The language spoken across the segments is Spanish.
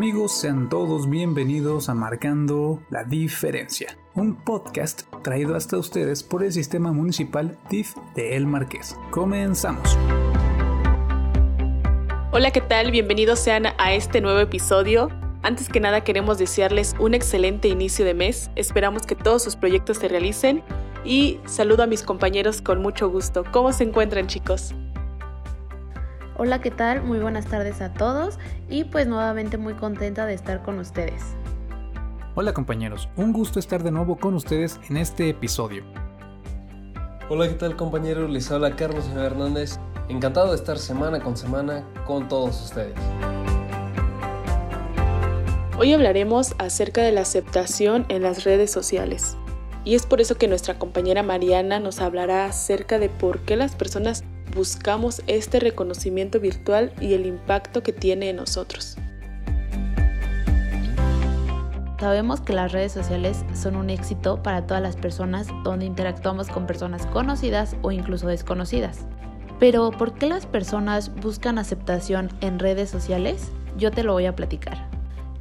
Amigos, sean todos bienvenidos a Marcando la Diferencia, un podcast traído hasta ustedes por el Sistema Municipal DIF de El Marqués. Comenzamos. Hola, ¿qué tal? Bienvenidos sean a este nuevo episodio. Antes que nada queremos desearles un excelente inicio de mes. Esperamos que todos sus proyectos se realicen y saludo a mis compañeros con mucho gusto. ¿Cómo se encuentran chicos? Hola, ¿qué tal? Muy buenas tardes a todos y pues nuevamente muy contenta de estar con ustedes. Hola compañeros, un gusto estar de nuevo con ustedes en este episodio. Hola, ¿qué tal compañeros? Les habla Carlos Hernández. Encantado de estar semana con semana con todos ustedes. Hoy hablaremos acerca de la aceptación en las redes sociales. Y es por eso que nuestra compañera Mariana nos hablará acerca de por qué las personas buscamos este reconocimiento virtual y el impacto que tiene en nosotros. Sabemos que las redes sociales son un éxito para todas las personas donde interactuamos con personas conocidas o incluso desconocidas. Pero ¿por qué las personas buscan aceptación en redes sociales? Yo te lo voy a platicar.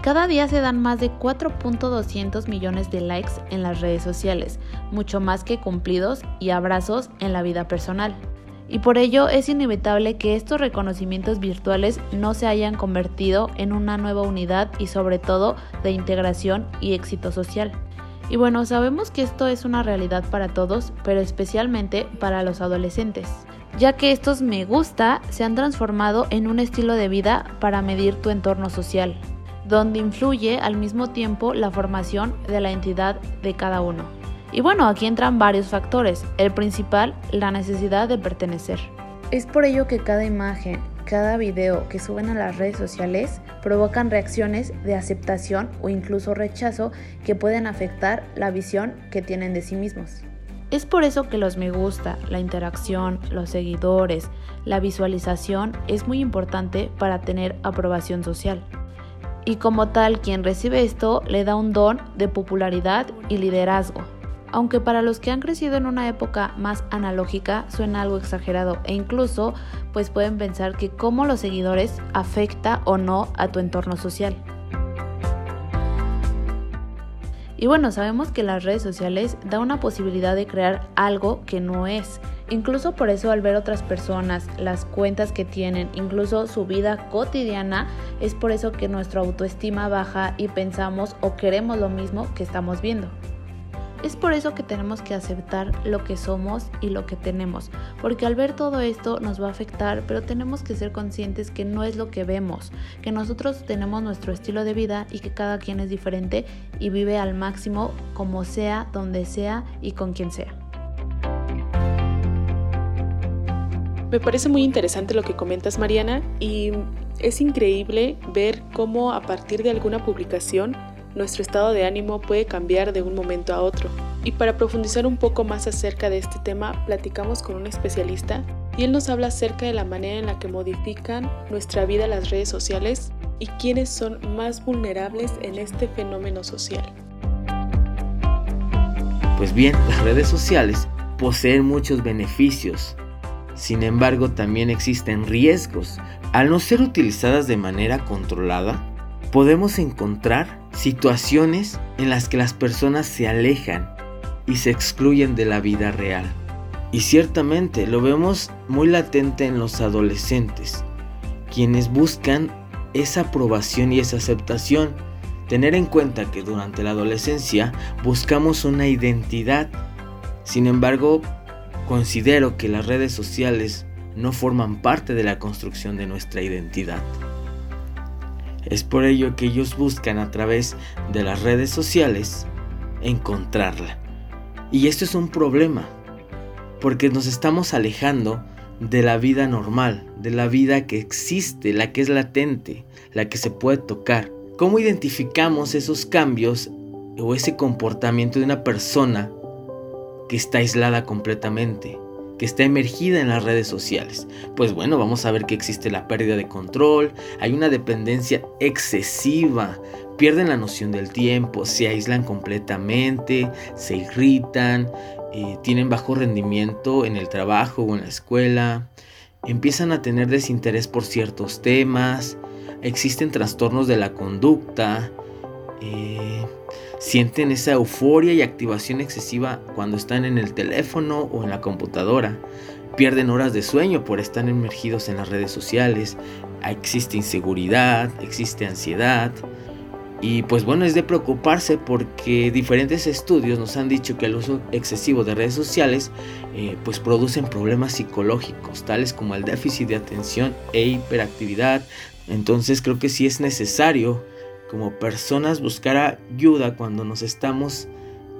Cada día se dan más de 4.200 millones de likes en las redes sociales, mucho más que cumplidos y abrazos en la vida personal y por ello es inevitable que estos reconocimientos virtuales no se hayan convertido en una nueva unidad y sobre todo de integración y éxito social. Y bueno, sabemos que esto es una realidad para todos, pero especialmente para los adolescentes, ya que estos me gusta se han transformado en un estilo de vida para medir tu entorno social, donde influye al mismo tiempo la formación de la entidad de cada uno. Y bueno, aquí entran varios factores. El principal, la necesidad de pertenecer. Es por ello que cada imagen, cada video que suben a las redes sociales provocan reacciones de aceptación o incluso rechazo que pueden afectar la visión que tienen de sí mismos. Es por eso que los me gusta, la interacción, los seguidores, la visualización es muy importante para tener aprobación social. Y como tal, quien recibe esto le da un don de popularidad y liderazgo, aunque para los que han crecido en una época más analógica suena algo exagerado e incluso pues pueden pensar que cómo los seguidores afecta o no a tu entorno social. Y bueno, sabemos que las redes sociales da una posibilidad de crear algo que no es. Incluso por eso al ver otras personas, las cuentas que tienen, incluso su vida cotidiana, es por eso que nuestra autoestima baja y pensamos o queremos lo mismo que estamos viendo. Es por eso que tenemos que aceptar lo que somos y lo que tenemos, porque al ver todo esto nos va a afectar, pero tenemos que ser conscientes que no es lo que vemos, que nosotros tenemos nuestro estilo de vida y que cada quien es diferente y vive al máximo como sea, donde sea y con quien sea. Me parece muy interesante lo que comentas Mariana y es increíble ver cómo a partir de alguna publicación nuestro estado de ánimo puede cambiar de un momento a otro. Y para profundizar un poco más acerca de este tema, platicamos con un especialista y él nos habla acerca de la manera en la que modifican nuestra vida las redes sociales y quiénes son más vulnerables en este fenómeno social. Pues bien, las redes sociales poseen muchos beneficios. Sin embargo, también existen riesgos. Al no ser utilizadas de manera controlada, podemos encontrar situaciones en las que las personas se alejan y se excluyen de la vida real. Y ciertamente lo vemos muy latente en los adolescentes, quienes buscan esa aprobación y esa aceptación. Tener en cuenta que durante la adolescencia buscamos una identidad. Sin embargo, considero que las redes sociales no forman parte de la construcción de nuestra identidad. Es por ello que ellos buscan a través de las redes sociales encontrarla. Y esto es un problema, porque nos estamos alejando de la vida normal, de la vida que existe, la que es latente, la que se puede tocar. ¿Cómo identificamos esos cambios o ese comportamiento de una persona que está aislada completamente? Que está emergida en las redes sociales. Pues bueno, vamos a ver que existe la pérdida de control, hay una dependencia excesiva, pierden la noción del tiempo, se aíslan completamente, se irritan, eh, tienen bajo rendimiento en el trabajo o en la escuela, empiezan a tener desinterés por ciertos temas, existen trastornos de la conducta, eh, sienten esa euforia y activación excesiva cuando están en el teléfono o en la computadora, pierden horas de sueño por estar emergidos en las redes sociales, existe inseguridad, existe ansiedad, y pues bueno, es de preocuparse porque diferentes estudios nos han dicho que el uso excesivo de redes sociales eh, pues producen problemas psicológicos, tales como el déficit de atención e hiperactividad. Entonces creo que sí es necesario como personas buscar ayuda cuando nos estamos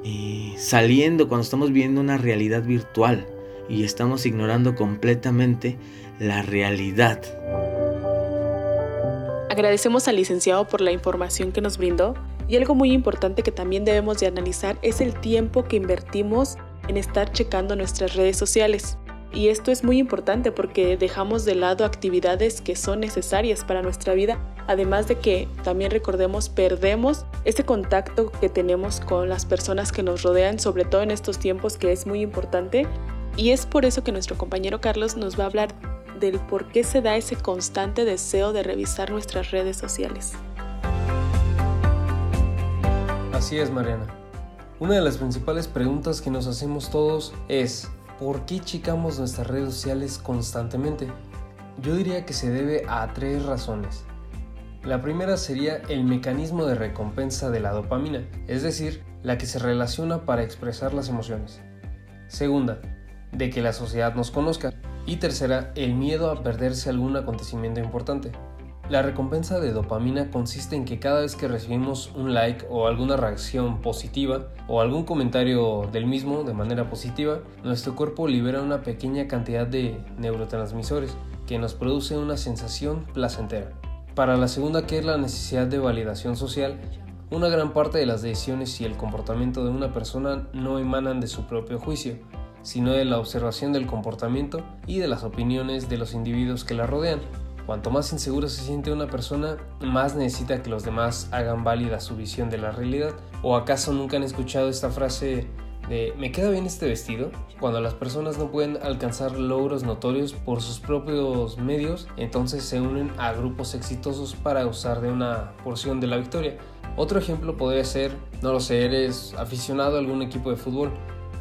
eh, saliendo, cuando estamos viendo una realidad virtual y estamos ignorando completamente la realidad. Agradecemos al licenciado por la información que nos brindó y algo muy importante que también debemos de analizar es el tiempo que invertimos en estar checando nuestras redes sociales. Y esto es muy importante porque dejamos de lado actividades que son necesarias para nuestra vida, además de que también recordemos perdemos ese contacto que tenemos con las personas que nos rodean, sobre todo en estos tiempos que es muy importante. Y es por eso que nuestro compañero Carlos nos va a hablar del por qué se da ese constante deseo de revisar nuestras redes sociales. Así es, Mariana. Una de las principales preguntas que nos hacemos todos es, ¿por qué checamos nuestras redes sociales constantemente? Yo diría que se debe a tres razones. La primera sería el mecanismo de recompensa de la dopamina, es decir, la que se relaciona para expresar las emociones. Segunda, de que la sociedad nos conozca. Y tercera, el miedo a perderse algún acontecimiento importante. La recompensa de dopamina consiste en que cada vez que recibimos un like o alguna reacción positiva o algún comentario del mismo de manera positiva, nuestro cuerpo libera una pequeña cantidad de neurotransmisores que nos produce una sensación placentera. Para la segunda, que es la necesidad de validación social, una gran parte de las decisiones y el comportamiento de una persona no emanan de su propio juicio, sino de la observación del comportamiento y de las opiniones de los individuos que la rodean. Cuanto más insegura se siente una persona, más necesita que los demás hagan válida su visión de la realidad. ¿O acaso nunca han escuchado esta frase de ¿me queda bien este vestido? Cuando las personas no pueden alcanzar logros notorios por sus propios medios, entonces se unen a grupos exitosos para usar de una porción de la victoria. Otro ejemplo podría ser, no lo sé, eres aficionado a algún equipo de fútbol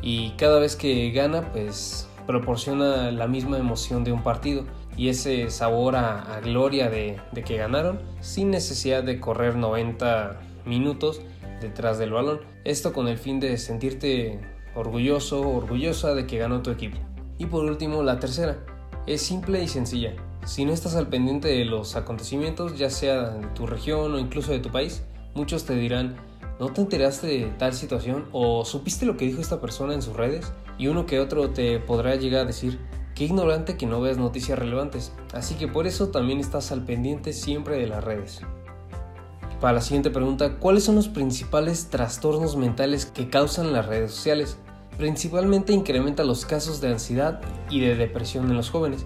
y cada vez que gana pues proporciona la misma emoción de un partido y ese sabor a, gloria de, de, que ganaron sin necesidad de correr 90 minutos detrás del balón. Esto con el fin de sentirte orgulloso orgullosa de que ganó tu equipo. Y por último, la tercera. Es simple y sencilla. Si no estás al pendiente de los acontecimientos, ya sea de tu región o incluso de tu país, muchos te dirán, ¿no te enteraste de tal situación? ¿O supiste lo que dijo esta persona en sus redes? Y uno que otro te podrá llegar a decir, qué ignorante que no veas noticias relevantes. Así que por eso también estás al pendiente siempre de las redes. Para la siguiente pregunta, ¿cuáles son los principales trastornos mentales que causan las redes sociales? Principalmente incrementa los casos de ansiedad y de depresión en los jóvenes.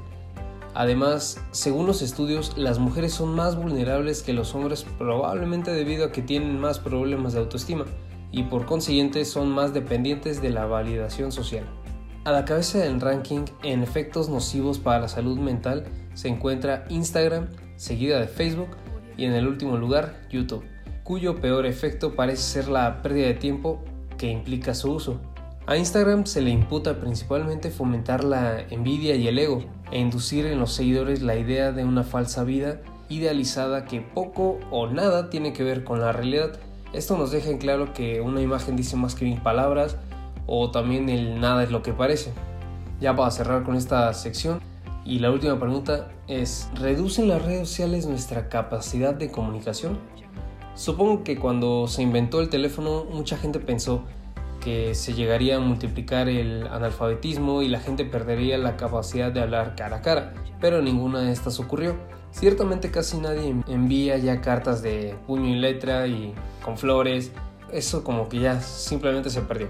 Además, según los estudios, las mujeres son más vulnerables que los hombres probablemente debido a que tienen más problemas de autoestima y por consiguiente son más dependientes de la validación social. A la cabeza del ranking en efectos nocivos para la salud mental se encuentra Instagram, seguida de Facebook y en el último lugar YouTube, cuyo peor efecto parece ser la pérdida de tiempo que implica su uso. A Instagram se le imputa principalmente fomentar la envidia y el ego e inducir en los seguidores la idea de una falsa vida idealizada que poco o nada tiene que ver con la realidad. Esto nos deja en claro que una imagen dice más que mil palabras o también el nada es lo que parece. Ya para cerrar con esta sección y la última pregunta es, ¿reducen las redes sociales nuestra capacidad de comunicación? Supongo que cuando se inventó el teléfono mucha gente pensó que se llegaría a multiplicar el analfabetismo y la gente perdería la capacidad de hablar cara a cara, pero ninguna de estas ocurrió. Ciertamente casi nadie envía ya cartas de puño y letra y con flores, eso como que ya simplemente se perdió.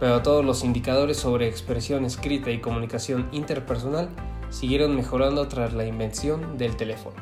Pero todos los indicadores sobre expresión escrita y comunicación interpersonal siguieron mejorando tras la invención del teléfono.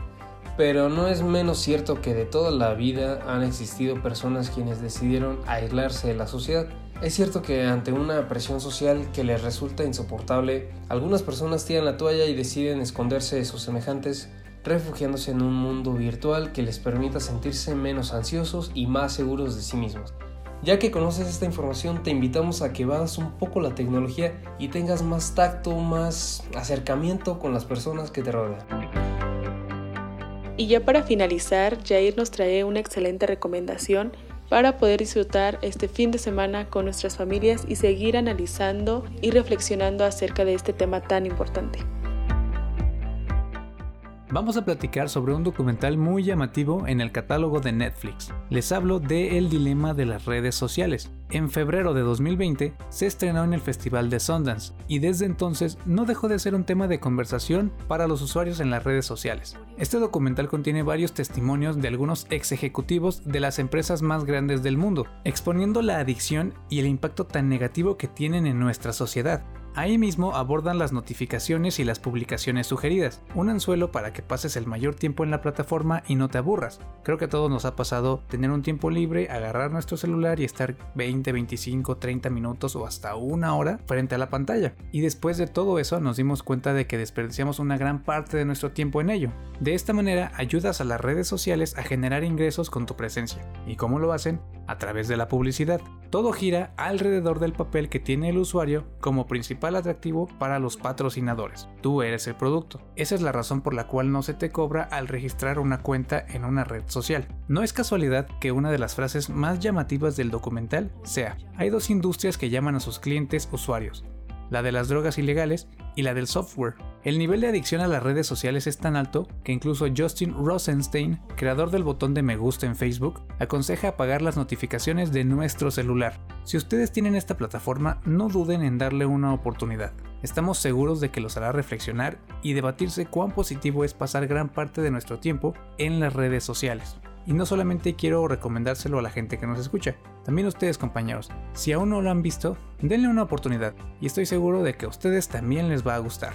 Pero no es menos cierto que de toda la vida han existido personas quienes decidieron aislarse de la sociedad es cierto que ante una presión social que les resulta insoportable, algunas personas tiran la toalla y deciden esconderse de sus semejantes refugiándose en un mundo virtual que les permita sentirse menos ansiosos y más seguros de sí mismos. Ya que conoces esta información, te invitamos a que vadas un poco la tecnología y tengas más tacto, más acercamiento con las personas que te rodean. Y ya para finalizar, Jair nos trae una excelente recomendación para poder disfrutar este fin de semana con nuestras familias y seguir analizando y reflexionando acerca de este tema tan importante vamos a platicar sobre un documental muy llamativo en el catálogo de Netflix. Les hablo de El dilema de las redes sociales. En febrero de 2020 se estrenó en el Festival de Sundance y desde entonces no dejó de ser un tema de conversación para los usuarios en las redes sociales. Este documental contiene varios testimonios de algunos ex ejecutivos de las empresas más grandes del mundo, exponiendo la adicción y el impacto tan negativo que tienen en nuestra sociedad. Ahí mismo abordan las notificaciones y las publicaciones sugeridas, un anzuelo para que pases el mayor tiempo en la plataforma y no te aburras. Creo que a todos nos ha pasado tener un tiempo libre, agarrar nuestro celular y estar 20, 25, 30 minutos o hasta una hora frente a la pantalla. Y después de todo eso nos dimos cuenta de que desperdiciamos una gran parte de nuestro tiempo en ello. De esta manera ayudas a las redes sociales a generar ingresos con tu presencia. ¿Y cómo lo hacen? A través de la publicidad. Todo gira alrededor del papel que tiene el usuario como principal atractivo para los patrocinadores. Tú eres el producto. Esa es la razón por la cual no se te cobra al registrar una cuenta en una red social. No es casualidad que una de las frases más llamativas del documental sea, hay dos industrias que llaman a sus clientes usuarios, la de las drogas ilegales y la del software. El nivel de adicción a las redes sociales es tan alto que incluso Justin Rosenstein, creador del botón de me gusta en Facebook, aconseja apagar las notificaciones de nuestro celular. Si ustedes tienen esta plataforma, no duden en darle una oportunidad. Estamos seguros de que los hará reflexionar y debatirse cuán positivo es pasar gran parte de nuestro tiempo en las redes sociales. Y no solamente quiero recomendárselo a la gente que nos escucha, también ustedes compañeros. Si aún no lo han visto, denle una oportunidad y estoy seguro de que a ustedes también les va a gustar.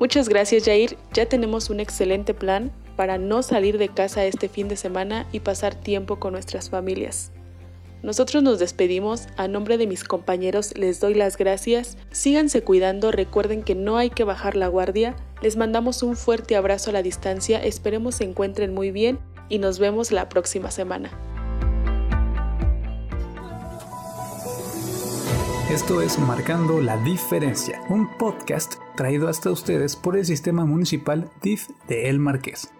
Muchas gracias Jair, ya tenemos un excelente plan para no salir de casa este fin de semana y pasar tiempo con nuestras familias. Nosotros nos despedimos, a nombre de mis compañeros les doy las gracias, síganse cuidando, recuerden que no hay que bajar la guardia, les mandamos un fuerte abrazo a la distancia, esperemos se encuentren muy bien y nos vemos la próxima semana. Esto es Marcando la Diferencia, un podcast traído hasta ustedes por el Sistema Municipal DIF de El Marqués.